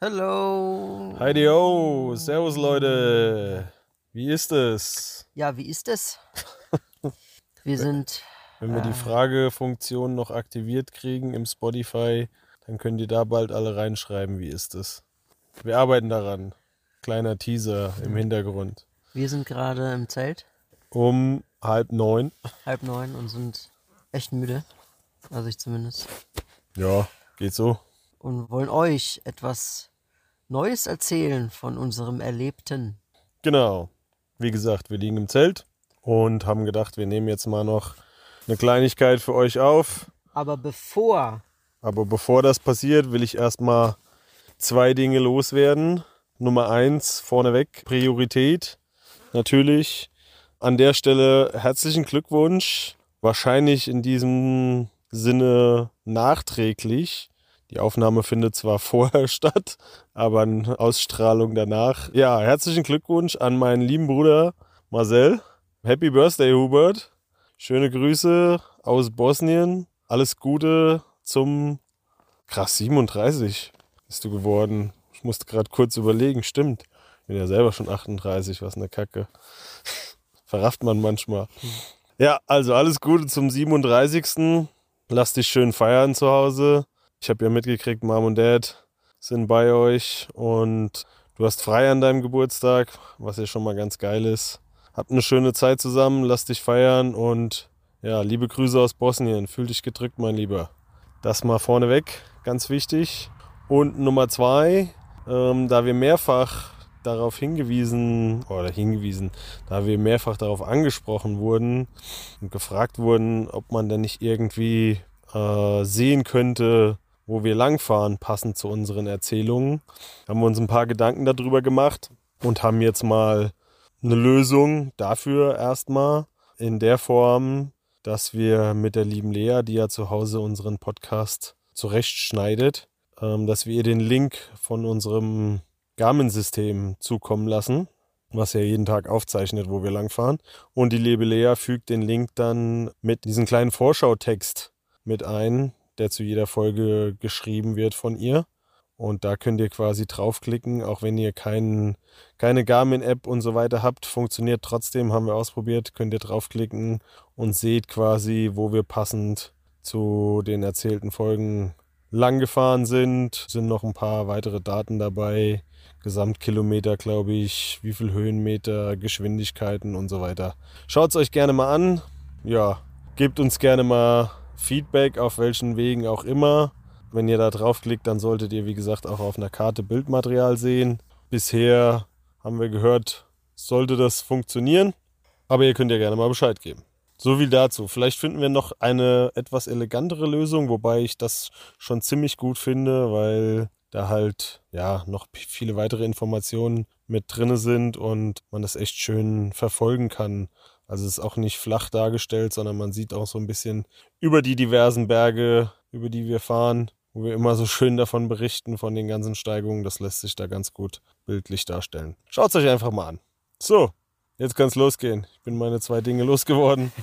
Hallo. Heidi ho, servus Leute. Wie ist es? Ja, wie ist es? Wir sind. Wenn wir die äh, Fragefunktion noch aktiviert kriegen im Spotify, dann könnt ihr da bald alle reinschreiben, wie ist es. Wir arbeiten daran. Kleiner Teaser im Hintergrund. Wir sind gerade im Zelt, Um halb neun. halb neun und sind echt müde. Also ich zumindest. Ja, geht so. Und wollen euch etwas Neues erzählen von unserem Erlebten. Genau. Wie gesagt, wir liegen im Zelt und haben gedacht, wir nehmen jetzt mal noch eine Kleinigkeit für euch auf. Aber bevor. Aber bevor das passiert, will ich erstmal zwei Dinge loswerden. Nummer eins, vorneweg, Priorität. Natürlich an der Stelle herzlichen Glückwunsch. Wahrscheinlich in diesem Sinne nachträglich. Die Aufnahme findet zwar vorher statt, aber eine Ausstrahlung danach. Ja, herzlichen Glückwunsch an meinen lieben Bruder Marcel. Happy Birthday, Hubert. Schöne Grüße aus Bosnien. Alles Gute zum krass 37 bist du geworden. Ich musste gerade kurz überlegen, stimmt. Ich bin ja selber schon 38, was eine Kacke. Verrafft man manchmal. Ja, also alles Gute zum 37. Lass dich schön feiern zu Hause. Ich habe ja mitgekriegt, Mom und Dad sind bei euch und du hast frei an deinem Geburtstag, was ja schon mal ganz geil ist. Habt eine schöne Zeit zusammen, lass dich feiern und ja, liebe Grüße aus Bosnien. Fühl dich gedrückt, mein Lieber. Das mal vorneweg, ganz wichtig. Und Nummer zwei, ähm, da wir mehrfach darauf hingewiesen oder hingewiesen, da wir mehrfach darauf angesprochen wurden und gefragt wurden, ob man denn nicht irgendwie äh, sehen könnte, wo wir langfahren, passend zu unseren Erzählungen, haben wir uns ein paar Gedanken darüber gemacht und haben jetzt mal eine Lösung dafür erstmal in der Form, dass wir mit der lieben Lea, die ja zu Hause unseren Podcast zurechtschneidet, ähm, dass wir ihr den Link von unserem Garmin-System zukommen lassen, was ja jeden Tag aufzeichnet, wo wir langfahren. Und die liebe Lea fügt den Link dann mit diesem kleinen Vorschautext mit ein, der zu jeder Folge geschrieben wird von ihr. Und da könnt ihr quasi draufklicken, auch wenn ihr kein, keine Garmin-App und so weiter habt, funktioniert trotzdem, haben wir ausprobiert, könnt ihr draufklicken und seht quasi, wo wir passend zu den erzählten Folgen lang gefahren sind. Sind noch ein paar weitere Daten dabei, Gesamtkilometer, glaube ich, wie viel Höhenmeter, Geschwindigkeiten und so weiter. Schaut es euch gerne mal an. Ja, gebt uns gerne mal Feedback, auf welchen Wegen auch immer. Wenn ihr da draufklickt, dann solltet ihr, wie gesagt, auch auf einer Karte Bildmaterial sehen. Bisher haben wir gehört, sollte das funktionieren. Aber ihr könnt ja gerne mal Bescheid geben. So viel dazu. Vielleicht finden wir noch eine etwas elegantere Lösung, wobei ich das schon ziemlich gut finde, weil da halt ja noch viele weitere Informationen mit drinne sind und man das echt schön verfolgen kann. Also es ist auch nicht flach dargestellt, sondern man sieht auch so ein bisschen über die diversen Berge, über die wir fahren, wo wir immer so schön davon berichten, von den ganzen Steigungen. Das lässt sich da ganz gut bildlich darstellen. Schaut es euch einfach mal an. So, jetzt kann es losgehen. Ich bin meine zwei Dinge losgeworden.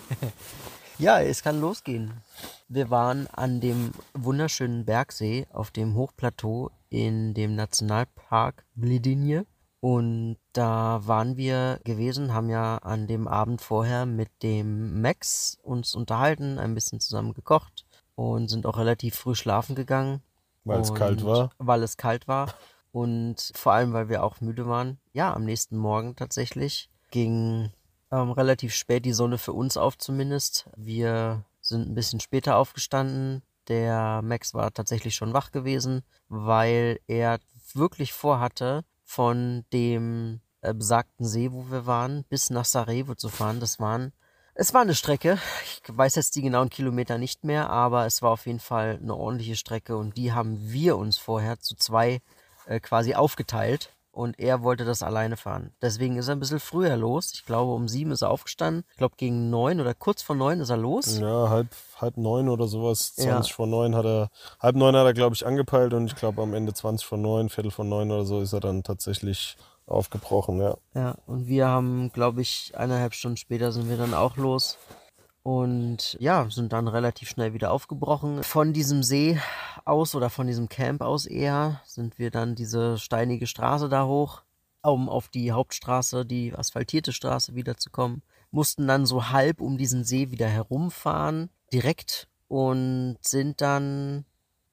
Ja, es kann losgehen. Wir waren an dem wunderschönen Bergsee auf dem Hochplateau in dem Nationalpark Blidinje. Und da waren wir gewesen, haben ja an dem Abend vorher mit dem Max uns unterhalten, ein bisschen zusammen gekocht und sind auch relativ früh schlafen gegangen. Weil es kalt war. Weil es kalt war. Und vor allem, weil wir auch müde waren. Ja, am nächsten Morgen tatsächlich ging ähm, relativ spät die Sonne für uns auf zumindest. Wir sind ein bisschen später aufgestanden. Der Max war tatsächlich schon wach gewesen, weil er wirklich vorhatte, von dem äh, besagten See, wo wir waren, bis nach Sarajevo zu fahren. Das waren, es war eine Strecke. Ich weiß jetzt die genauen Kilometer nicht mehr, aber es war auf jeden Fall eine ordentliche Strecke und die haben wir uns vorher zu zwei äh, quasi aufgeteilt. Und er wollte das alleine fahren. Deswegen ist er ein bisschen früher los. Ich glaube, um sieben ist er aufgestanden. Ich glaube, gegen neun oder kurz vor neun ist er los. Ja, halb, halb neun oder sowas. 20 ja. vor neun hat er, halb neun hat er, glaube ich, angepeilt und ich glaube, am Ende 20 vor neun, Viertel vor neun oder so ist er dann tatsächlich aufgebrochen, ja. Ja, und wir haben, glaube ich, eineinhalb Stunden später sind wir dann auch los und ja, sind dann relativ schnell wieder aufgebrochen. Von diesem See aus oder von diesem Camp aus eher sind wir dann diese steinige Straße da hoch, um auf die Hauptstraße, die asphaltierte Straße wiederzukommen. Mussten dann so halb um diesen See wieder herumfahren, direkt und sind dann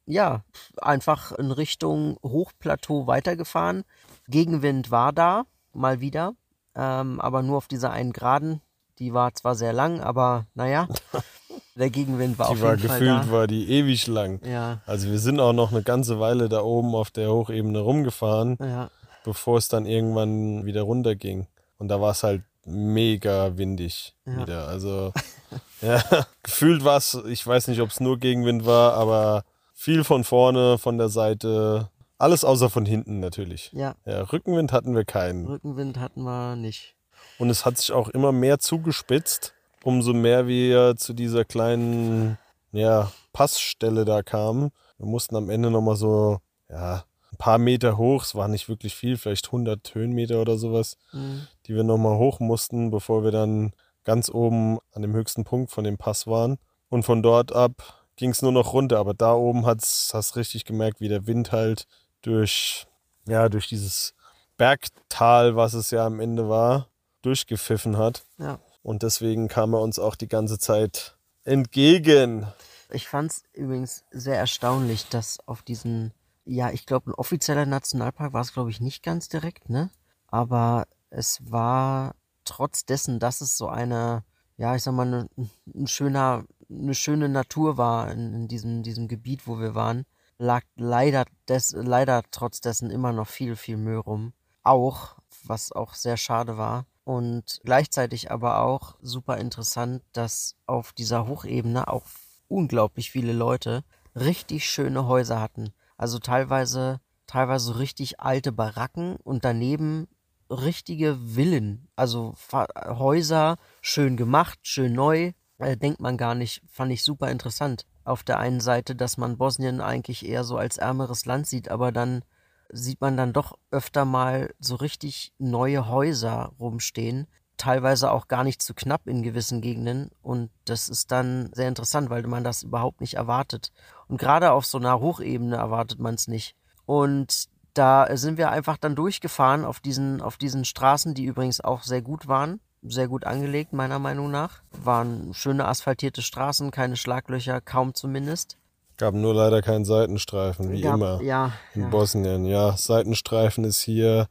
ja einfach in Richtung Hochplateau weitergefahren. Gegenwind war da, mal wieder, ähm, aber nur auf dieser einen Geraden die war zwar sehr lang, aber naja, der Gegenwind war die auf war jeden Fall gefühlt da. war die ewig lang. Ja. Also wir sind auch noch eine ganze Weile da oben auf der Hochebene rumgefahren, Ja. bevor es dann irgendwann wieder runterging. Und da war es halt mega windig Ja. wieder. Also ja, gefühlt war es, ich weiß nicht, ob es nur Gegenwind war, aber viel von vorne, von der Seite, alles außer von hinten natürlich. Ja, Ja, Rückenwind hatten wir keinen. Rückenwind hatten wir nicht. Und es hat sich auch immer mehr zugespitzt, umso mehr wir zu dieser kleinen ja, Passstelle da kamen. Wir mussten am Ende nochmal so ja, ein paar Meter hoch, es war nicht wirklich viel, vielleicht 100 Höhenmeter oder sowas, Mhm. die wir nochmal hoch mussten, bevor wir dann ganz oben an dem höchsten Punkt von dem Pass waren. Und von dort ab ging es nur noch runter, aber da oben hat's, hast richtig gemerkt, wie der Wind halt durch, ja, durch dieses Bergtal, was es ja am Ende war, durchgepfiffen hat. Ja. Und deswegen kam er uns auch die ganze Zeit entgegen. Ich fand es übrigens sehr erstaunlich, dass auf diesen, ja, ich glaube, ein offizieller Nationalpark war es, glaube ich, nicht ganz direkt, ne? Aber es war trotz dessen, dass es so eine, ja, ich sag mal, ne, ein schöner, eine schöne Natur war in, in diesem, diesem Gebiet, wo wir waren, lag leider, des, leider trotz dessen immer noch viel, viel Müll rum. Auch, was auch sehr schade war. Und gleichzeitig aber auch super interessant, dass auf dieser Hochebene auch unglaublich viele Leute richtig schöne Häuser hatten. Also teilweise, teilweise richtig alte Baracken und daneben richtige Villen. Also Häuser, schön gemacht, schön neu. Äh, denkt man gar nicht, fand ich super interessant. Auf der einen Seite, dass man Bosnien eigentlich eher so als ärmeres Land sieht, aber dann sieht man dann doch öfter mal so richtig neue Häuser rumstehen. Teilweise auch gar nicht zu knapp in gewissen Gegenden. Und das ist dann sehr interessant, weil man das überhaupt nicht erwartet. Und gerade auf so einer Hochebene erwartet man es nicht. Und da sind wir einfach dann durchgefahren auf diesen, auf diesen Straßen, die übrigens auch sehr gut waren. Sehr gut angelegt, meiner Meinung nach. Waren schöne asphaltierte Straßen, keine Schlaglöcher, kaum zumindest. Gab nur leider keinen Seitenstreifen, wie Gab- immer. Ja, in ja. Bosnien. Ja, Seitenstreifen ist hier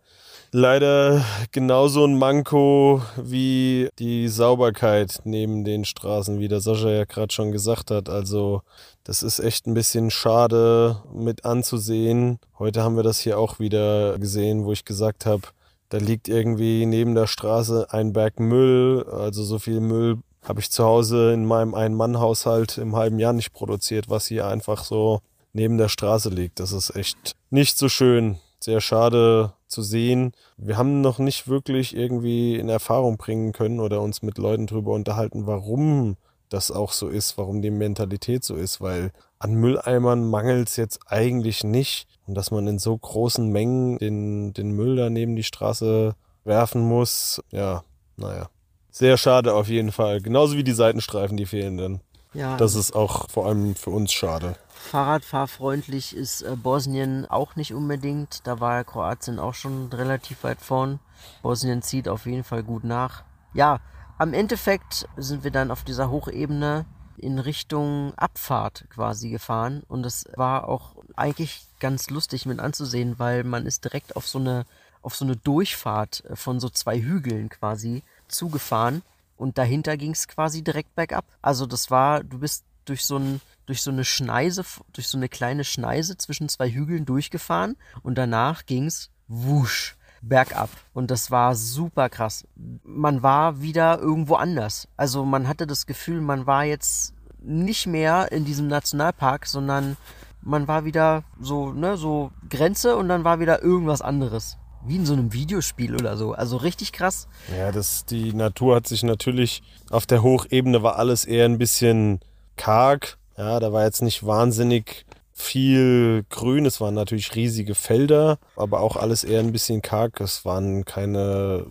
leider genauso ein Manko wie die Sauberkeit neben den Straßen, wie der Sascha ja gerade schon gesagt hat. Also das ist echt ein bisschen schade mit anzusehen. Heute haben wir das hier auch wieder gesehen, wo ich gesagt habe, da liegt irgendwie neben der Straße ein Berg Müll. Also so viel Müll habe ich zu Hause in meinem Ein-Mann-Haushalt im halben Jahr nicht produziert, was hier einfach so neben der Straße liegt. Das ist echt nicht so schön. Sehr schade zu sehen. Wir haben noch nicht wirklich irgendwie in Erfahrung bringen können oder uns mit Leuten drüber unterhalten, warum das auch so ist, warum die Mentalität so ist, weil an Mülleimern mangelt es jetzt eigentlich nicht. Und dass man in so großen Mengen den, den Müll da neben die Straße werfen muss, ja, naja. Sehr schade auf jeden Fall. Genauso wie die Seitenstreifen, die fehlen dann. ja. Das ist auch vor allem für uns schade. Fahrradfahrfreundlich ist äh, Bosnien auch nicht unbedingt. Da war Kroatien auch schon relativ weit vorn. Bosnien zieht auf jeden Fall gut nach. Ja, am Endeffekt sind wir dann auf dieser Hochebene in Richtung Abfahrt quasi gefahren und es war auch eigentlich ganz lustig mit anzusehen, weil man ist direkt auf so eine auf so eine Durchfahrt äh, von so zwei Hügeln quasi zugefahren und dahinter ging es quasi direkt bergab. Also das war, du bist durch so ein durch so eine Schneise, durch so eine kleine Schneise zwischen zwei Hügeln durchgefahren und danach ging's wusch bergab und das war super krass. Man war wieder irgendwo anders. Also man hatte das Gefühl, man war jetzt nicht mehr in diesem Nationalpark, sondern man war wieder so, ne, so Grenze und dann war wieder irgendwas anderes. Wie in so einem Videospiel oder so. Also richtig krass. Ja, das, die Natur hat sich natürlich, auf der Hochebene war alles eher ein bisschen karg. Ja, da war jetzt nicht wahnsinnig viel Grün. Es waren natürlich riesige Felder, aber auch alles eher ein bisschen karg. Es waren keine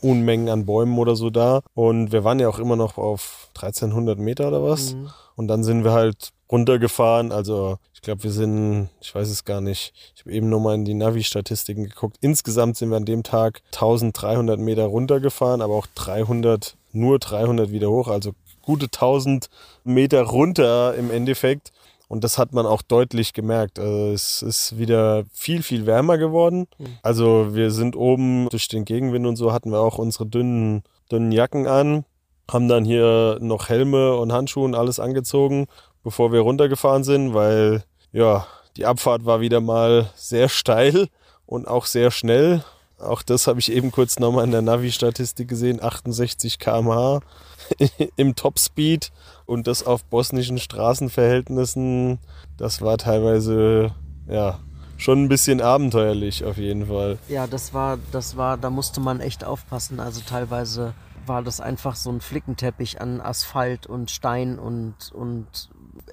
Unmengen an Bäumen oder so da. Und wir waren ja auch immer noch auf 1300 Meter oder was. Mhm. Und dann sind wir halt runtergefahren. Also ich glaube, wir sind, ich weiß es gar nicht, ich habe eben nochmal in die Navi-Statistiken geguckt. Insgesamt sind wir an dem Tag 1300 Meter runtergefahren, aber auch 300, nur 300 wieder hoch. Also gute 1000 Meter runter im Endeffekt. Und das hat man auch deutlich gemerkt. Also es ist wieder viel, viel wärmer geworden. Mhm. Also wir sind oben durch den Gegenwind und so hatten wir auch unsere dünnen, dünnen Jacken an, haben dann hier noch Helme und Handschuhe und alles angezogen, bevor wir runtergefahren sind, weil ja, die Abfahrt war wieder mal sehr steil und auch sehr schnell. Auch das habe ich eben kurz nochmal in der Navi-Statistik gesehen. 68 km/h im Topspeed und das auf bosnischen Straßenverhältnissen. Das war teilweise, ja, schon ein bisschen abenteuerlich auf jeden Fall. Ja, das war, das war, da musste man echt aufpassen. Also teilweise war das einfach so ein Flickenteppich an Asphalt und Stein und, und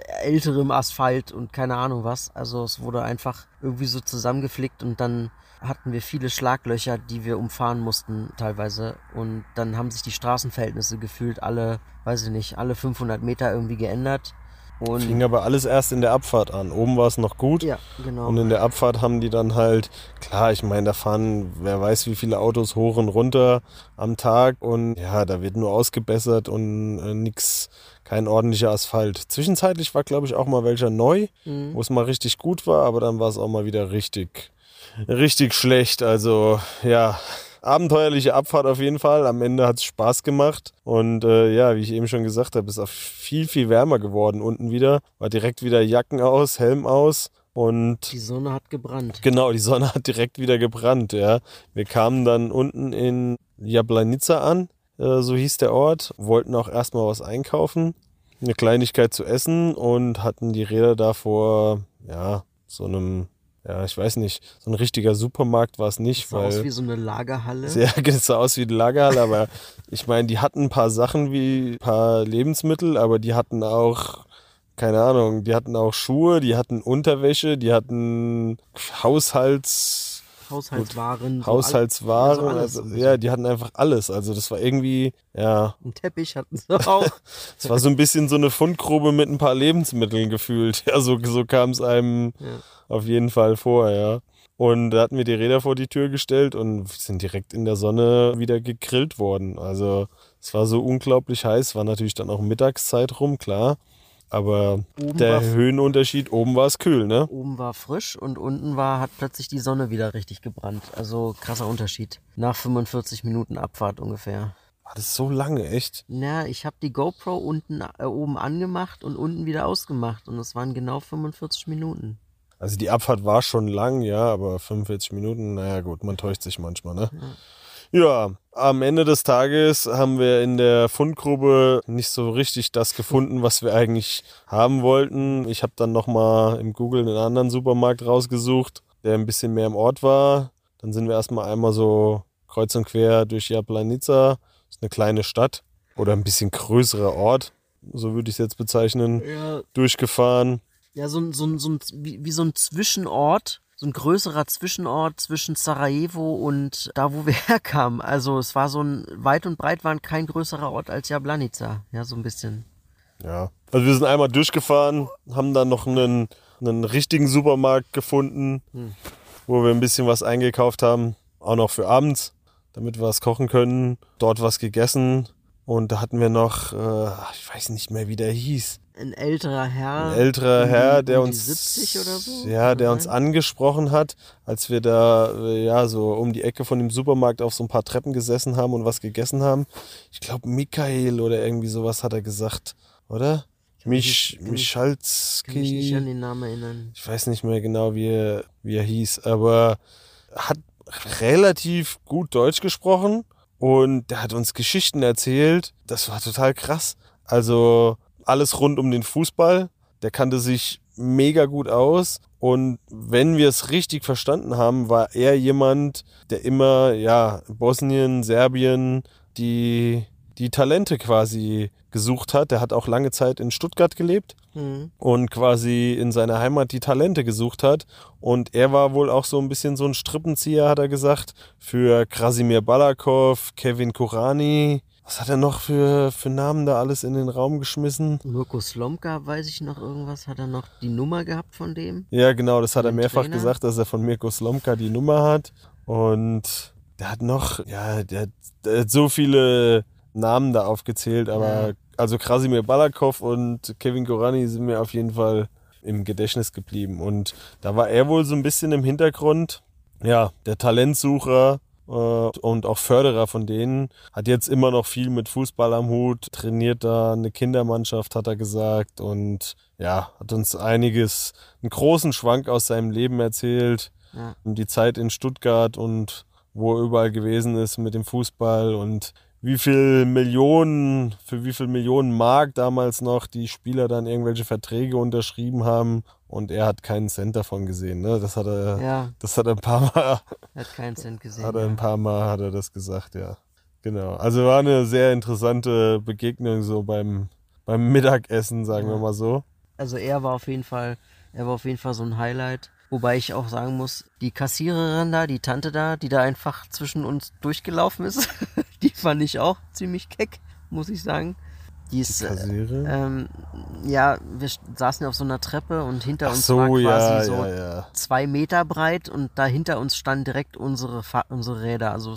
älterem Asphalt und keine Ahnung was. Also es wurde einfach irgendwie so zusammengeflickt und dann hatten wir viele Schlaglöcher, die wir umfahren mussten teilweise. Und dann haben sich die Straßenverhältnisse gefühlt alle, weiß ich nicht, alle 500 Meter irgendwie geändert. Und Fing aber alles erst in der Abfahrt an. Oben war es noch gut. Ja, genau. Und in der Abfahrt haben die dann halt, klar, ich meine, da fahren, wer weiß, wie viele Autos hoch und runter am Tag. Und ja, da wird nur ausgebessert und äh, nix, kein ordentlicher Asphalt. Zwischenzeitlich war, glaube ich, auch mal welcher neu, mhm. wo es mal richtig gut war, aber dann war es auch mal wieder richtig richtig schlecht. Also ja, abenteuerliche Abfahrt auf jeden Fall. Am Ende hat es Spaß gemacht. Und äh, ja, wie ich eben schon gesagt habe, ist auch viel, viel wärmer geworden unten wieder. War direkt wieder Jacken aus, Helm aus. Und die Sonne hat gebrannt. Genau, die Sonne hat direkt wieder gebrannt, ja. Wir kamen dann unten in Jablanica an, äh, so hieß der Ort, wollten auch erstmal was einkaufen, eine Kleinigkeit zu essen und hatten die Räder da vor, ja, so einem ja, ich weiß nicht, so ein richtiger Supermarkt war es nicht. Das sah weil, aus wie so eine Lagerhalle. Ja, es sah aus wie eine Lagerhalle, aber ich meine, die hatten ein paar Sachen wie ein paar Lebensmittel, aber die hatten auch, keine Ahnung, die hatten auch Schuhe, die hatten Unterwäsche, die hatten Haushalts... Haushaltswaren. So Haushaltswaren, so also, ja, die hatten einfach alles. Also das war irgendwie, ja. Ein Teppich hatten sie auch. Es war so ein bisschen so eine Fundgrube mit ein paar Lebensmitteln gefühlt. Ja, so, so kam es einem. Ja auf jeden Fall vor, ja. Und da hatten wir die Räder vor die Tür gestellt und sind direkt in der Sonne wieder gegrillt worden. Also es war so unglaublich heiß, war natürlich dann auch Mittagszeit rum, klar. Aber oben der Höhenunterschied, oben war es kühl, ne? Oben war frisch und unten war, hat plötzlich die Sonne wieder richtig gebrannt. Also krasser Unterschied. Nach 45 Minuten Abfahrt ungefähr. War das so lange, echt? Na, ich habe die GoPro unten äh, oben angemacht und unten wieder ausgemacht und es waren genau 45 Minuten. Also die Abfahrt war schon lang, ja, aber 45 Minuten, naja gut, man täuscht sich manchmal, ne? Ja. Ja, am Ende des Tages haben wir in der Fundgrube nicht so richtig das gefunden, was wir eigentlich haben wollten. Ich habe dann nochmal im Google einen anderen Supermarkt rausgesucht, der ein bisschen mehr im Ort war. Dann sind wir erstmal einmal so kreuz und quer durch Jablanica. Das ist eine kleine Stadt oder ein bisschen größerer Ort, so würde ich es jetzt bezeichnen, ja. durchgefahren ja, so, so, so, wie, wie so ein Zwischenort, so ein größerer Zwischenort zwischen Sarajevo und da, wo wir herkamen. Also es war so ein, weit und breit war kein größerer Ort als Jablanica. Ja, so ein bisschen. Ja, also wir sind einmal durchgefahren, haben dann noch einen, einen richtigen Supermarkt gefunden, hm. wo wir ein bisschen was eingekauft haben, auch noch für abends, damit wir was kochen können. Dort was gegessen und da hatten wir noch, äh, ich weiß nicht mehr, wie der hieß ein älterer Herr. Ein älterer Herr, der uns 70 oder so, ja, der uns angesprochen hat, als wir da äh, ja so um die Ecke von dem Supermarkt auf so ein paar Treppen gesessen haben und was gegessen haben. Ich glaube Michael oder irgendwie sowas hat er gesagt, oder? Mich, Michalski. Kann mich nicht an den Namen erinnern. Ich weiß nicht mehr genau, wie er, wie er hieß, aber hat relativ gut Deutsch gesprochen und der hat uns Geschichten erzählt. Das war total krass. Also alles rund um den Fußball. Der kannte sich mega gut aus. Und wenn wir es richtig verstanden haben, war er jemand, der immer, ja, Bosnien, Serbien, die, die Talente quasi gesucht hat. Der hat auch lange Zeit in Stuttgart gelebt Mhm. und quasi in seiner Heimat die Talente gesucht hat. Und er war wohl auch so ein bisschen so ein Strippenzieher, hat er gesagt, für Krasimir Balakov, Kevin Kurani. Was hat er noch für, für Namen da alles in den Raum geschmissen? Mirko Slomka, weiß ich noch irgendwas, hat er noch die Nummer gehabt von dem? Ja, genau, das hat er mehrfach Trainer? gesagt, dass er von Mirko Slomka die Nummer hat. Und der hat noch, ja, der, hat- der hat so viele Namen da aufgezählt, aber Ja. also Krasimir Balakov und Kevin Gorani sind mir auf jeden Fall im Gedächtnis geblieben. Und da war er wohl so ein bisschen im Hintergrund, ja, der Talentsucher und auch Förderer von denen. Hat jetzt immer noch viel mit Fußball am Hut, trainiert da eine Kindermannschaft, hat er gesagt. Und ja, hat uns einiges, einen großen Schwank aus seinem Leben erzählt. Ja. Die Zeit in Stuttgart und wo er überall gewesen ist mit dem Fußball und wie viel Millionen, für wie viel Millionen Mark damals noch die Spieler dann irgendwelche Verträge unterschrieben haben und er hat keinen Cent davon gesehen. Ne? Das hat er, Ja, das hat er ein paar Mal, er hat keinen Cent gesehen. hat er ein paar Mal hat er das gesagt, ja. Genau. Also war eine sehr interessante Begegnung so beim, beim Mittagessen, sagen wir Ja. mal so. Also er war auf jeden Fall, er war auf jeden Fall so ein Highlight. Wobei ich auch sagen muss, die Kassiererin da, die Tante da, die da einfach zwischen uns durchgelaufen ist, die fand ich auch ziemlich keck, muss ich sagen. Die ist, äh, Kassiere. ähm, ja, wir saßen ja auf so einer Treppe und hinter Ach uns so, war quasi ja, so ja, ja. zwei Meter breit und da hinter uns standen direkt unsere, unsere Räder. Also,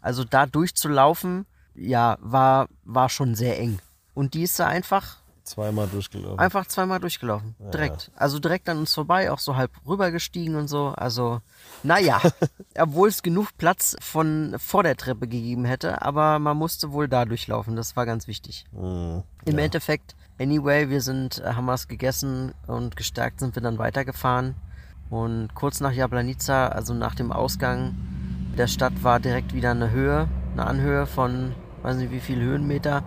also da durchzulaufen, ja, war, war schon sehr eng. Und die ist da einfach Zweimal durchgelaufen. Einfach zweimal durchgelaufen. Direkt. Also direkt an uns vorbei, auch so halb rübergestiegen und so. Also, naja, obwohl es genug Platz von vor der Treppe gegeben hätte, aber man musste wohl da durchlaufen. Das war ganz wichtig. Mhm. Im Endeffekt, anyway, wir sind, äh, haben was gegessen und gestärkt sind wir dann weitergefahren. Und kurz nach Jablanica, also nach dem Ausgang der Stadt, war direkt wieder eine Höhe, eine Anhöhe von, weiß nicht wie viel Höhenmeter.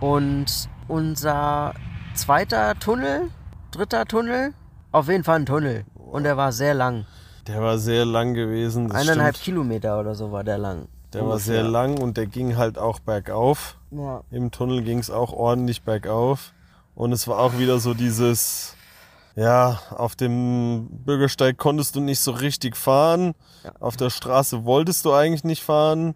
Und unser zweiter Tunnel, dritter Tunnel, auf jeden Fall ein Tunnel. Und der war sehr lang. Der war sehr lang gewesen. Eineinhalb stimmt. Kilometer oder so war der lang. Der war Ungefähr. sehr lang und der ging halt auch bergauf. Ja. Im Tunnel ging es auch ordentlich bergauf. Und es war auch wieder so dieses, ja, auf dem Bürgersteig konntest du nicht so richtig fahren. Ja. Auf der Straße wolltest du eigentlich nicht fahren,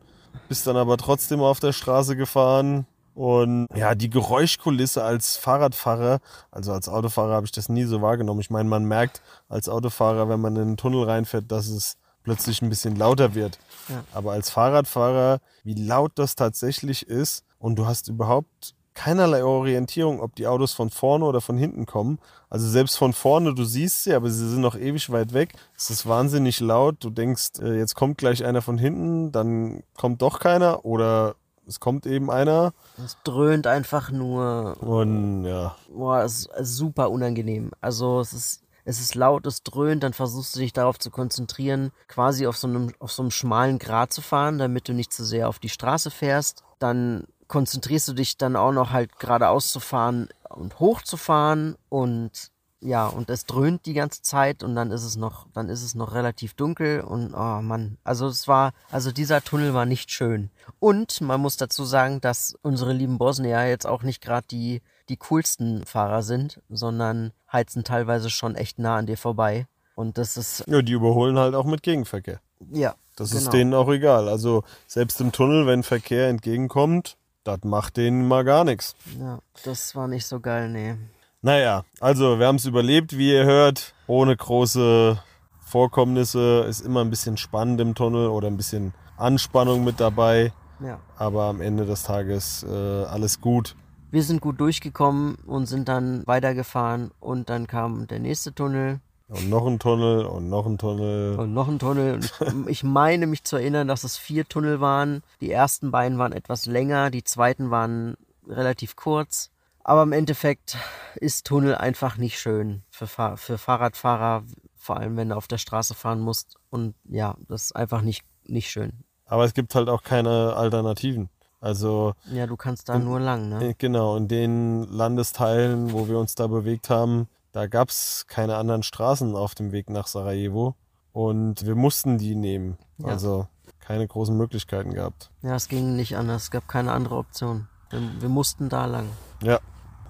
bist dann aber trotzdem auf der Straße gefahren. Und ja, die Geräuschkulisse als Fahrradfahrer, also als Autofahrer habe ich das nie so wahrgenommen. Ich meine, man merkt als Autofahrer, wenn man in einen Tunnel reinfährt, dass es plötzlich ein bisschen lauter wird. Ja. Aber als Fahrradfahrer, wie laut das tatsächlich ist und du hast überhaupt keinerlei Orientierung, ob die Autos von vorne oder von hinten kommen. Also selbst von vorne, du siehst sie, aber sie sind noch ewig weit weg. Es ist wahnsinnig laut. Du denkst, äh, jetzt kommt gleich einer von hinten, dann kommt doch keiner oder es kommt eben einer. Es dröhnt einfach nur. Und ja, Boah, es ist super unangenehm. Also es ist, es ist laut, es dröhnt, dann versuchst du dich darauf zu konzentrieren, quasi auf so einem, auf so einem schmalen Grat zu fahren, damit du nicht zu sehr auf die Straße fährst. Dann konzentrierst du dich dann auch noch halt geradeaus zu fahren und hoch zu fahren und ja, und es dröhnt die ganze Zeit und dann ist es noch, dann ist es noch relativ dunkel und oh Mann, also es war, also dieser Tunnel war nicht schön. Und man muss dazu sagen, dass unsere lieben Bosnier jetzt auch nicht gerade die, die coolsten Fahrer sind, sondern heizen teilweise schon echt nah an dir vorbei. Und das ist, ja, die überholen halt auch mit Gegenverkehr. ja. Das genau. ist denen auch egal. Also selbst im Tunnel, wenn Verkehr entgegenkommt, das macht denen mal gar nichts. Ja, das war nicht so geil, nee. Naja, also wir haben es überlebt, wie ihr hört, ohne große Vorkommnisse. Ist immer ein bisschen spannend im Tunnel oder ein bisschen Anspannung mit dabei. Ja. Aber am Ende des Tages äh, alles gut. Wir sind gut durchgekommen und sind dann weitergefahren und dann kam der nächste Tunnel Und noch ein Tunnel und noch ein Tunnel. und noch ein Tunnel. Und ich, ich meine mich zu erinnern, dass es vier Tunnel waren. Die ersten beiden waren etwas länger, die zweiten waren relativ kurz. Aber im Endeffekt ist Tunnel einfach nicht schön für, Fahr für Fahrradfahrer, vor allem wenn du auf der Straße fahren musst. Und ja, das ist einfach nicht, nicht schön. Aber es gibt halt auch keine Alternativen. Also Ja, du kannst da nur lang, ne? genau, in den Landesteilen, wo wir uns da bewegt haben, da gab es keine anderen Straßen auf dem Weg nach Sarajevo und wir mussten die nehmen. Ja. Also keine großen Möglichkeiten gehabt. Ja, es ging nicht anders. Es gab keine andere Option. Wir, wir mussten da lang. Ja,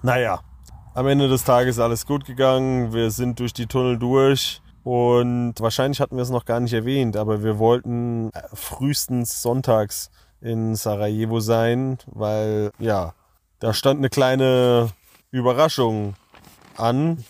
naja, am Ende des Tages ist alles gut gegangen. Wir sind durch die Tunnel durch und wahrscheinlich hatten wir es noch gar nicht erwähnt, aber wir wollten äh, frühestens sonntags in Sarajevo sein, weil ja, da stand eine kleine Überraschung an,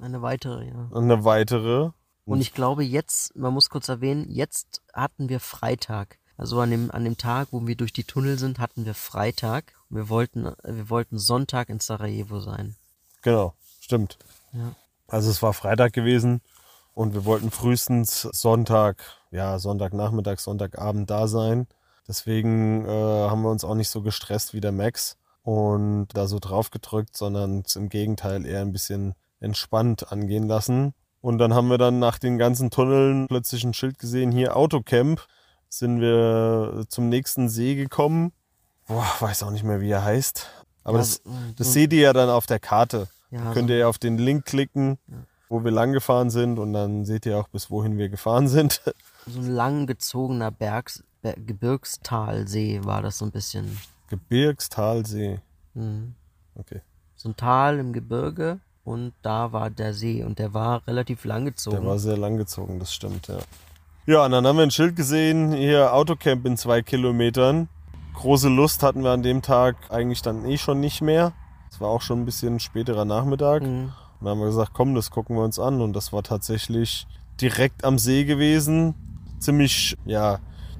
Eine weitere, ja. eine weitere. Und ich glaube jetzt, man muss kurz erwähnen, jetzt hatten wir Freitag. Also an dem, an dem Tag, wo wir durch die Tunnel sind, hatten wir Freitag. Und wir wollten, wir wollten Sonntag in Sarajevo sein. Genau, stimmt. Ja. Also es war Freitag gewesen und wir wollten frühestens Sonntag, ja, Sonntagnachmittag, Sonntagabend da sein. Deswegen äh, haben wir uns auch nicht so gestresst wie der Max und da so drauf gedrückt, sondern es im Gegenteil eher ein bisschen entspannt angehen lassen. Und dann haben wir dann nach den ganzen Tunneln plötzlich ein Schild gesehen, hier Autocamp. Sind wir zum nächsten See gekommen. Boah, weiß auch nicht mehr, wie er heißt. Aber Ja, das, das seht ihr ja dann auf der Karte. Ja, Könnt so- ihr ja auf den Link klicken, wo wir lang gefahren sind und dann seht ihr auch, bis wohin wir gefahren sind. so ein lang gezogener Bergs, Ber Gebirgstalsee war das so ein bisschen. Gebirgstalsee. Mhm. Okay. So ein Tal im Gebirge und da war der See und der war relativ lang Der war sehr lang gezogen, das stimmt, ja. Ja, und dann haben wir ein Schild gesehen, hier Autocamp in zwei Kilometern. Große Lust hatten wir an dem Tag eigentlich dann eh schon nicht mehr. Es war auch schon ein bisschen späterer Nachmittag. Mhm. Und dann haben wir gesagt, komm, das gucken wir uns an. Und das war tatsächlich direkt am See gewesen. Ziemlich, ja,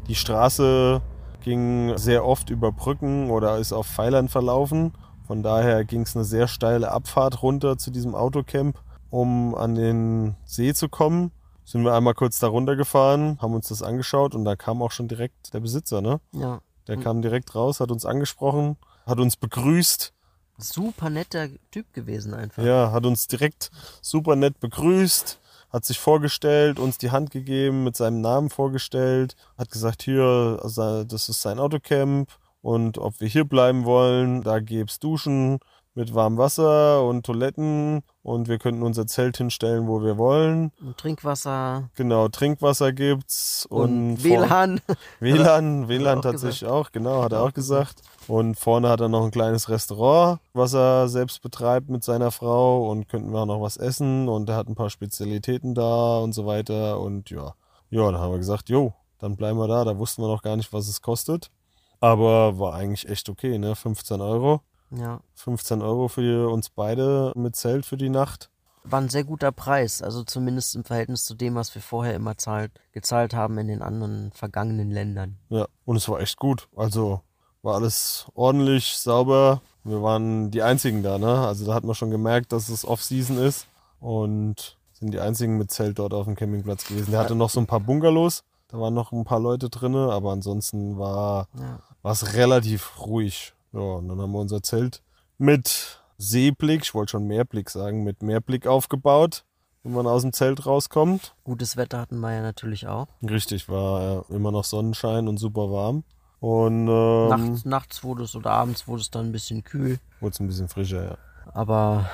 die Straße ging sehr oft über Brücken oder ist auf Pfeilern verlaufen. Von daher ging es eine sehr steile Abfahrt runter zu diesem Autocamp, um an den See zu kommen. Sind wir einmal kurz da runtergefahren, haben uns das angeschaut und da kam auch schon direkt der Besitzer, ne? Ja. Der kam direkt raus, hat uns angesprochen, hat uns begrüßt. Super netter Typ gewesen einfach. Ja, hat uns direkt super nett begrüßt, hat sich vorgestellt, uns die Hand gegeben, mit seinem Namen vorgestellt, hat gesagt, hier, also das ist sein Autocamp und ob wir hier bleiben wollen, da gäb's Duschen mit warmem Wasser und Toiletten und wir könnten unser Zelt hinstellen, wo wir wollen. Und Trinkwasser Genau, Trinkwasser gibt's und, und, WLAN. WLAN, WLAN auch tatsächlich auch, genau, hat er auch gesagt. Und vorne hat er noch ein kleines Restaurant, was er selbst betreibt mit seiner Frau und könnten wir auch noch was essen und er hat ein paar Spezialitäten da und so weiter und ja. Ja, dann haben wir gesagt, jo, dann bleiben wir da. Da wussten wir noch gar nicht, was es kostet. Aber war eigentlich echt okay, ne? 15 Euro. Ja. 15 Euro für uns beide mit Zelt für die Nacht. War ein sehr guter Preis, also zumindest im Verhältnis zu dem, was wir vorher immer zahlt, gezahlt haben in den anderen vergangenen Ländern. Ja, und es war echt gut. Also war alles ordentlich, sauber. Wir waren die einzigen da, ne? Also da hat man schon gemerkt, dass es Off-Season ist und sind die einzigen mit Zelt dort auf dem Campingplatz gewesen. Der hatte noch so ein paar Bungalows, da waren noch ein paar Leute drinne, aber ansonsten war Ja. war es relativ ruhig. Ja, und dann haben wir unser Zelt mit Seeblick, ich wollte schon Meerblick sagen, mit Meerblick aufgebaut, wenn man aus dem Zelt rauskommt. Gutes Wetter hatten wir ja natürlich auch. Richtig, war ja immer noch Sonnenschein und super warm. Und ähm, nachts, nachts wurde es oder abends wurde es dann ein bisschen kühl. wurde es ein bisschen frischer, ja. Aber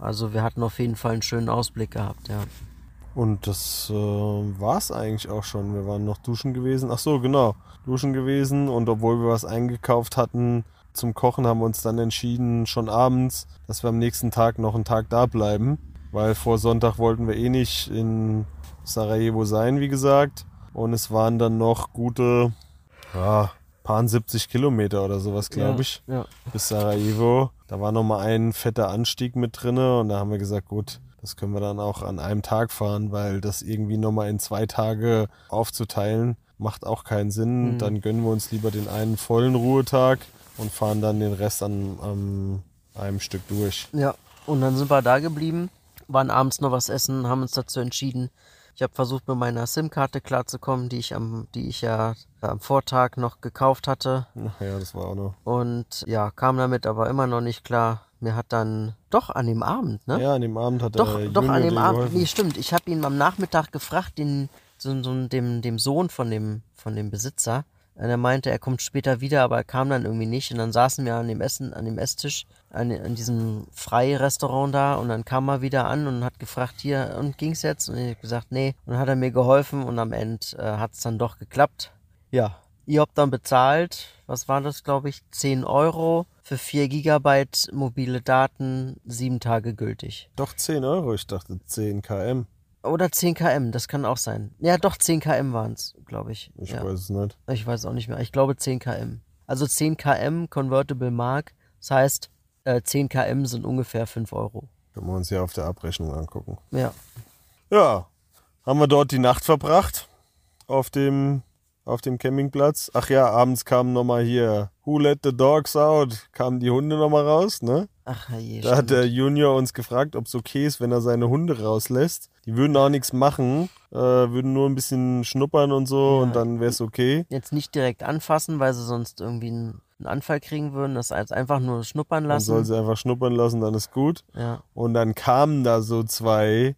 also wir hatten auf jeden Fall einen schönen Ausblick gehabt, ja. Und das äh, war es eigentlich auch schon. Wir waren noch duschen gewesen. Ach so, genau, duschen gewesen. Und obwohl wir was eingekauft hatten zum Kochen, haben wir uns dann entschieden, schon abends, dass wir am nächsten Tag noch einen Tag da bleiben. Weil vor Sonntag wollten wir eh nicht in Sarajevo sein, wie gesagt. Und es waren dann noch gute, ja, paar 70 Kilometer oder sowas, glaube ja, ich. Ja. bis Sarajevo. Da war nochmal ein fetter Anstieg mit drinne und da haben wir gesagt, gut, das können wir dann auch an einem Tag fahren, weil das irgendwie nochmal in zwei Tage aufzuteilen, macht auch keinen Sinn. Mhm. Dann gönnen wir uns lieber den einen vollen Ruhetag und fahren dann den Rest an, an einem Stück durch. Ja, und dann sind wir da geblieben, waren abends noch was essen, haben uns dazu entschieden. Ich habe versucht, mit meiner SIM-Karte klarzukommen, die ich am, die ich ja am Vortag noch gekauft hatte. Ach ja, das war auch noch. Und ja, kam damit aber immer noch nicht klar. Mir hat dann doch an dem Abend, ne? Ja, an dem Abend hat doch, der doch Junge an dem Abend. geholfen. Nee, stimmt. Ich habe ihn am Nachmittag gefragt, den, so, so, dem, dem Sohn von dem, von dem Besitzer, Und er meinte, er kommt später wieder, aber er kam dann irgendwie nicht. Und dann saßen wir an dem Essen, an dem Esstisch, an, an diesem Freirestaurant da. Und dann kam er wieder an und hat gefragt, hier, und ging's jetzt? Und ich habe gesagt, nee. Und dann hat er mir geholfen und am Ende äh, hat's dann doch geklappt. Ja, ihr habt dann bezahlt, was war das, glaube ich, 10 Euro für 4 Gigabyte mobile Daten, sieben Tage gültig. Doch 10 Euro, ich dachte 10 km. Oder 10 km, das kann auch sein. Ja, doch 10 km waren es, glaube ich. Ich ja. weiß es nicht. Ich weiß auch nicht mehr. Ich glaube 10 km. Also 10 km Convertible Mark. Das heißt, äh, 10 km sind ungefähr 5 Euro. Können wir uns ja auf der Abrechnung angucken. Ja. Ja, haben wir dort die Nacht verbracht auf dem, auf dem Campingplatz. Ach ja, abends kam nochmal hier Who let the dogs out? Kamen die Hunde nochmal raus, ne? Ach je, Da hat der Junior uns gefragt, ob es okay ist, wenn er seine Hunde rauslässt. Die würden auch nichts machen, äh, würden nur ein bisschen schnuppern und so Ja. und dann wäre es okay. Jetzt nicht direkt anfassen, weil sie sonst irgendwie einen, Anfall kriegen würden. Das heißt einfach nur schnuppern Man soll lassen. sie einfach schnuppern lassen, dann ist gut. Ja. Und dann kamen da so zwei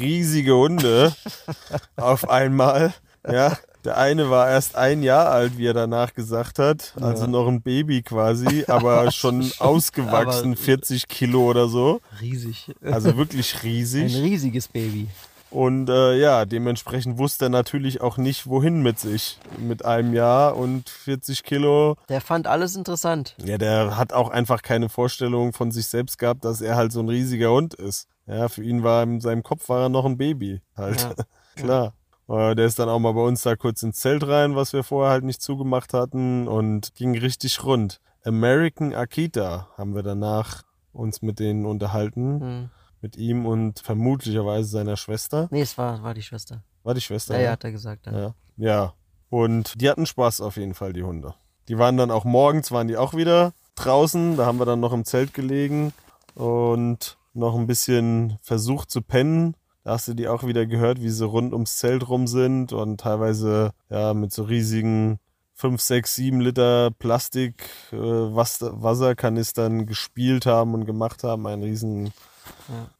riesige Hunde auf einmal. Ja, der eine war erst ein Jahr alt, wie er danach gesagt hat. Also Ja. noch ein Baby quasi, aber schon ausgewachsen, Aber- 40 Kilo oder so. Riesig. Also wirklich Ein riesig. riesiges Baby. Und äh, ja, dementsprechend wusste er natürlich auch nicht, wohin mit sich. Mit einem Jahr und 40 Kilo. Der fand alles interessant. Ja, der hat auch einfach keine Vorstellung von sich selbst gehabt, dass er halt so ein riesiger Hund ist. Ja, für ihn war in seinem Kopf war er noch ein Baby. Halt. Ja. Klar. Äh, Der ist dann auch mal bei uns da kurz ins Zelt rein, was wir vorher halt nicht zugemacht hatten und ging richtig rund. American Akita haben wir danach uns mit denen unterhalten, Hm. mit ihm und vermutlicherweise seiner Schwester. Nee, es war, war die Schwester. War die Schwester? Ja, ja, hat er gesagt. Ja. Ja. ja. Und die hatten Spaß auf jeden Fall, die Hunde. Die waren dann auch morgens, waren die auch wieder draußen. Da haben wir dann noch im Zelt gelegen und noch ein bisschen versucht zu pennen. Da hast du die auch wieder gehört, wie sie rund ums Zelt rum sind und teilweise ja mit so riesigen 5, 6, 7 Liter Plastik äh, Was- Wasserkanistern gespielt haben und gemacht haben. Einen riesen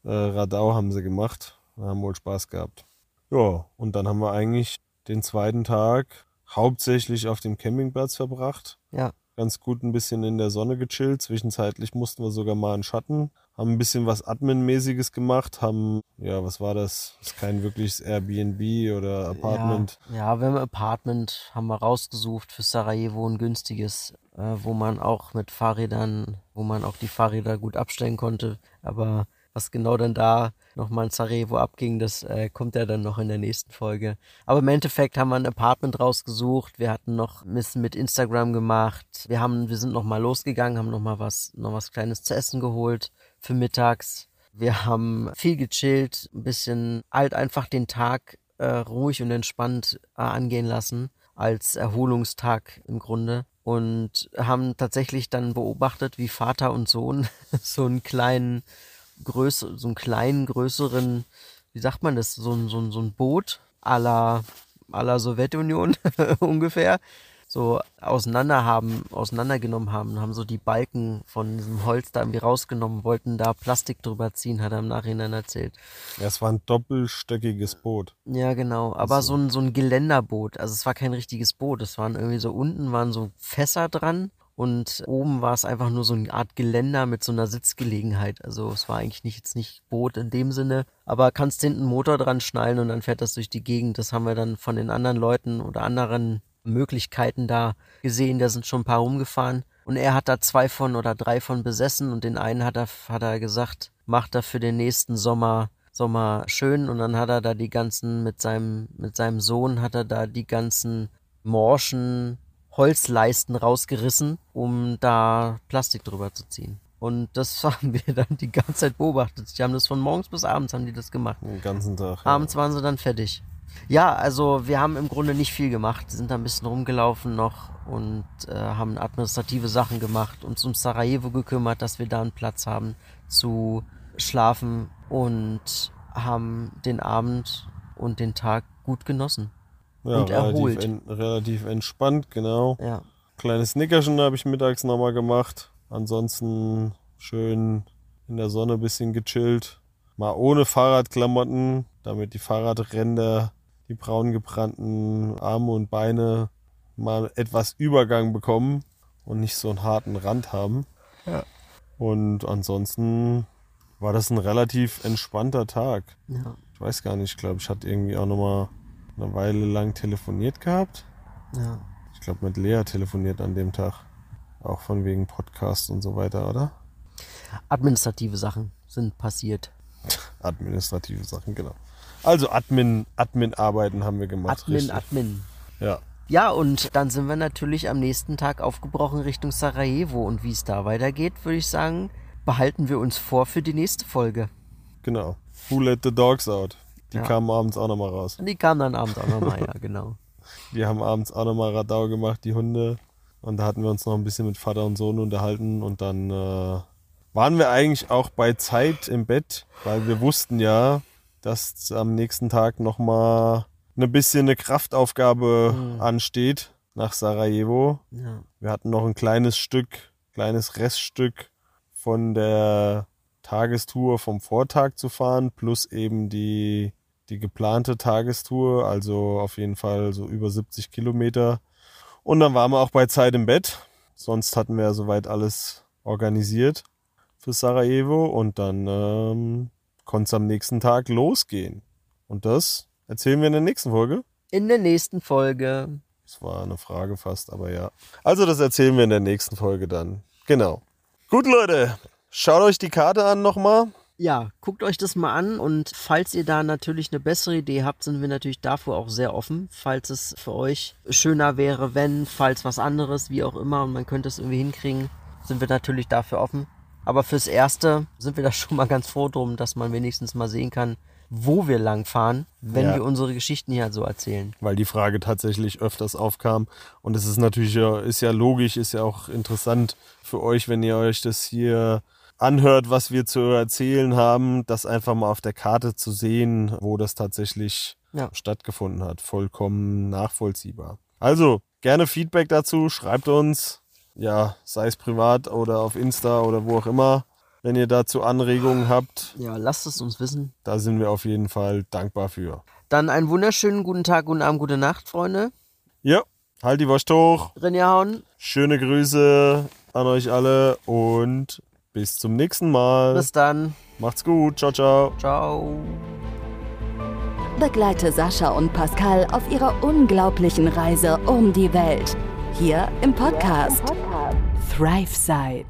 äh, Radau haben sie gemacht. Haben wohl Spaß gehabt. Ja, und dann haben wir eigentlich den zweiten Tag hauptsächlich auf dem Campingplatz verbracht. Ja. Ganz gut ein bisschen in der Sonne gechillt. Zwischenzeitlich mussten wir sogar mal in Schatten. Haben ein bisschen was Admin-mäßiges gemacht. Haben, ja, was war das? Ist kein wirkliches Airbnb oder Apartment. Ja, ja, wir haben ein Apartment, haben wir rausgesucht für Sarajevo, ein günstiges, äh, wo man auch mit Fahrrädern, wo man auch die Fahrräder gut abstellen konnte. Aber was genau dann da nochmal in Sarajevo abging, das äh, kommt ja dann noch in der nächsten Folge. Aber im Endeffekt haben wir ein Apartment rausgesucht. Wir hatten noch ein bisschen mit Instagram gemacht. Wir haben, wir sind nochmal losgegangen, haben nochmal was, noch was Kleines zu essen geholt für mittags. Wir haben viel gechillt, ein bisschen halt einfach den Tag äh, ruhig und entspannt äh, angehen lassen, als Erholungstag im Grunde. Und haben tatsächlich dann beobachtet, wie Vater und Sohn so einen kleinen, größer, so einen kleinen, größeren, wie sagt man das, so ein, so ein, so ein Boot à la Sowjetunion ungefähr, so auseinander haben, auseinandergenommen haben, haben so die Balken von diesem Holz da irgendwie rausgenommen, wollten da Plastik drüber ziehen, hat er im Nachhinein erzählt. Ja, es war ein doppelstöckiges Boot. Ja, genau. Aber Also- so ein, so ein Geländerboot. Also es war kein richtiges Boot. Es waren irgendwie so unten waren so Fässer dran und oben war es einfach nur so eine Art Geländer mit so einer Sitzgelegenheit. Also es war eigentlich nicht, jetzt nicht Boot in dem Sinne, aber kannst hinten einen Motor dran schnallen und dann fährt das durch die Gegend. Das haben wir dann von den anderen Leuten oder anderen Möglichkeiten da gesehen. Da sind schon ein paar rumgefahren. Und er hat da zwei von oder drei von besessen und den einen hat er, hat er gesagt, macht er für den nächsten Sommer Sommer schön und dann hat er da die ganzen mit seinem mit seinem Sohn hat er da die ganzen morschen Holzleisten rausgerissen, um da Plastik drüber zu ziehen. Und das haben wir dann die ganze Zeit beobachtet. Die haben das von morgens bis abends haben die das gemacht. Den ganzen Tag. Abends waren sie dann fertig. Ja, also wir haben im Grunde nicht viel gemacht, sind da ein bisschen rumgelaufen noch und äh, haben administrative Sachen gemacht, uns um Sarajevo gekümmert, dass wir da einen Platz haben zu schlafen und haben den Abend und den Tag gut genossen. ja, und erholt. Relativ, en, relativ entspannt, genau. Ja, Kleines Nickerchen habe ich mittags nochmal gemacht. Ansonsten schön in der Sonne ein bisschen gechillt. Mal ohne Fahrradklamotten, damit die Fahrradränder, die braun gebrannten Arme und Beine mal etwas Übergang bekommen und nicht so einen harten Rand haben. Ja. Und ansonsten war das ein relativ entspannter Tag. Ja. Ich weiß gar nicht, ich glaube, ich hatte irgendwie auch nochmal eine Weile lang telefoniert gehabt. Ja. Ich glaube, mit Lea telefoniert an dem Tag. Auch von wegen Podcast und so weiter, oder? Administrative Sachen sind passiert. Administrative Sachen, genau. Also Admin, Admin-Arbeiten haben wir gemacht. Admin, richtig. Admin. Ja. Ja, und dann sind wir natürlich am nächsten Tag aufgebrochen Richtung Sarajevo. Und wie es da weitergeht, würde ich sagen, behalten wir uns vor für die nächste Folge. Genau. Who let the dogs out? Die Ja. kamen abends auch nochmal raus. Die kam dann abends auch nochmal, ja, genau. Die haben abends auch nochmal Radau gemacht, die Hunde. Und da hatten wir uns noch ein bisschen mit Vater und Sohn unterhalten. Und dann äh, waren wir eigentlich auch bei Zeit im Bett, weil wir wussten ja, dass am nächsten Tag nochmal ein bisschen eine Kraftaufgabe Mhm. ansteht nach Sarajevo. Ja. Wir hatten noch ein kleines Stück, kleines Reststück von der Tagestour vom Vortag zu fahren, plus eben die, die geplante Tagestour, also auf jeden Fall so über 70 Kilometer. Und dann waren wir auch bei Zeit im Bett. Sonst hatten wir ja soweit alles organisiert für Sarajevo und dann ähm, konnte es am nächsten Tag losgehen. Und das erzählen wir in der nächsten Folge. In der nächsten Folge. Das war eine Frage fast, aber ja. Also das erzählen wir in der nächsten Folge dann. Genau. Gut, Leute. Schaut euch die Karte an nochmal. Ja, guckt euch das mal an und falls ihr da natürlich eine bessere Idee habt, sind wir natürlich dafür auch sehr offen. Falls es für euch schöner wäre, wenn, falls was anderes, wie auch immer, und man könnte es irgendwie hinkriegen, sind wir natürlich dafür offen. Aber fürs Erste sind wir da schon mal ganz froh drum, dass man wenigstens mal sehen kann, wo wir lang fahren, wenn Ja. wir unsere Geschichten hier so erzählen. Weil die Frage tatsächlich öfters aufkam. Und es ist natürlich ja, ist ja logisch, ist ja auch interessant für euch, wenn ihr euch das hier anhört, was wir zu erzählen haben, das einfach mal auf der Karte zu sehen, wo das tatsächlich Ja. stattgefunden hat. Vollkommen nachvollziehbar. Also, gerne Feedback dazu, schreibt uns, ja, sei es privat oder auf Insta oder wo auch immer. Wenn ihr dazu Anregungen habt, Ja, lasst es uns wissen. da sind wir auf jeden Fall dankbar für. Dann einen wunderschönen guten Tag, guten Abend, gute Nacht, Freunde. Ja, halt die Wurst hoch. Rinjahauen, Schöne Grüße an euch alle und bis zum nächsten Mal. bis dann. Macht's gut. Ciao, ciao. Ciao. Begleite Sascha und Pascal auf ihrer unglaublichen Reise um die Welt. Hier im Podcast ThriveSide.